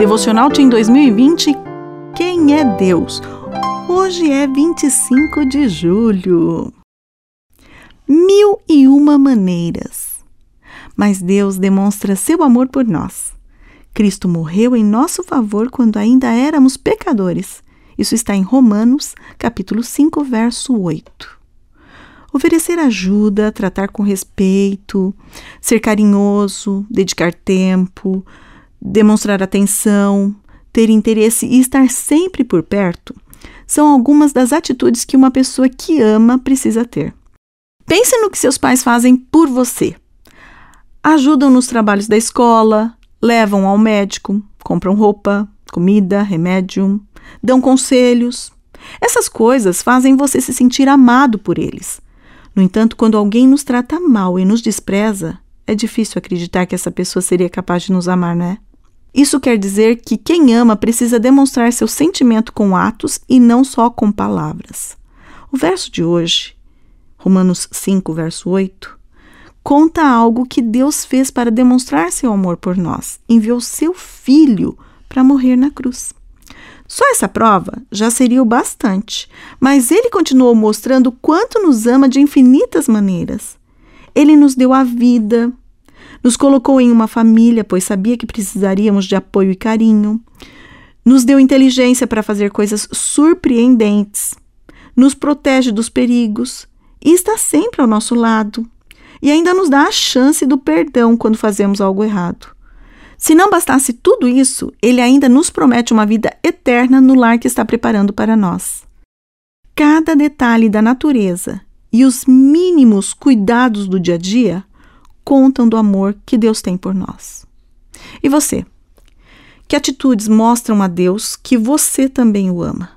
Devocional Team 2020 Quem é Deus? Hoje é 25 de julho. Mil e uma maneiras. Mas Deus demonstra seu amor por nós. Cristo morreu em nosso favor quando ainda éramos pecadores. Isso está em Romanos, capítulo 5, verso 8. Oferecer ajuda, tratar com respeito, ser carinhoso, dedicar tempo, demonstrar atenção, ter interesse e estar sempre por perto são algumas das atitudes que uma pessoa que ama precisa ter. Pense no que seus pais fazem por você. Ajudam nos trabalhos da escola, levam ao médico, compram roupa, comida, remédio, dão conselhos. Essas coisas fazem você se sentir amado por eles. No entanto, quando alguém nos trata mal e nos despreza, é difícil acreditar que essa pessoa seria capaz de nos amar, não é? Isso quer dizer que quem ama precisa demonstrar seu sentimento com atos e não só com palavras. O verso de hoje, Romanos 5, verso 8, conta algo que Deus fez para demonstrar seu amor por nós. Enviou seu filho para morrer na cruz. Só essa prova já seria o bastante, mas ele continuou mostrando quanto nos ama de infinitas maneiras. Ele nos deu a vida, nos colocou em uma família, pois sabia que precisaríamos de apoio e carinho, nos deu inteligência para fazer coisas surpreendentes, nos protege dos perigos e está sempre ao nosso lado, e ainda nos dá a chance do perdão quando fazemos algo errado. Se não bastasse tudo isso, ele ainda nos promete uma vida eterna no lar que está preparando para nós. Cada detalhe da natureza e os mínimos cuidados do dia a dia contam do amor que Deus tem por nós. E você? Que atitudes mostram a Deus que você também o ama?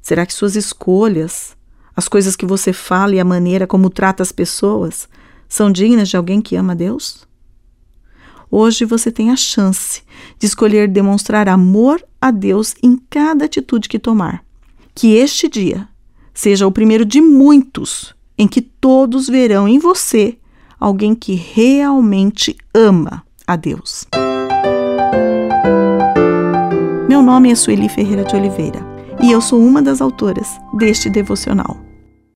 Será que suas escolhas, as coisas que você fala e a maneira como trata as pessoas são dignas de alguém que ama Deus? Hoje você tem a chance de escolher demonstrar amor a Deus em cada atitude que tomar. Que este dia seja o primeiro de muitos em que todos verão em você alguém que realmente ama a Deus. Meu nome é Sueli Ferreira de Oliveira e eu sou uma das autoras deste devocional.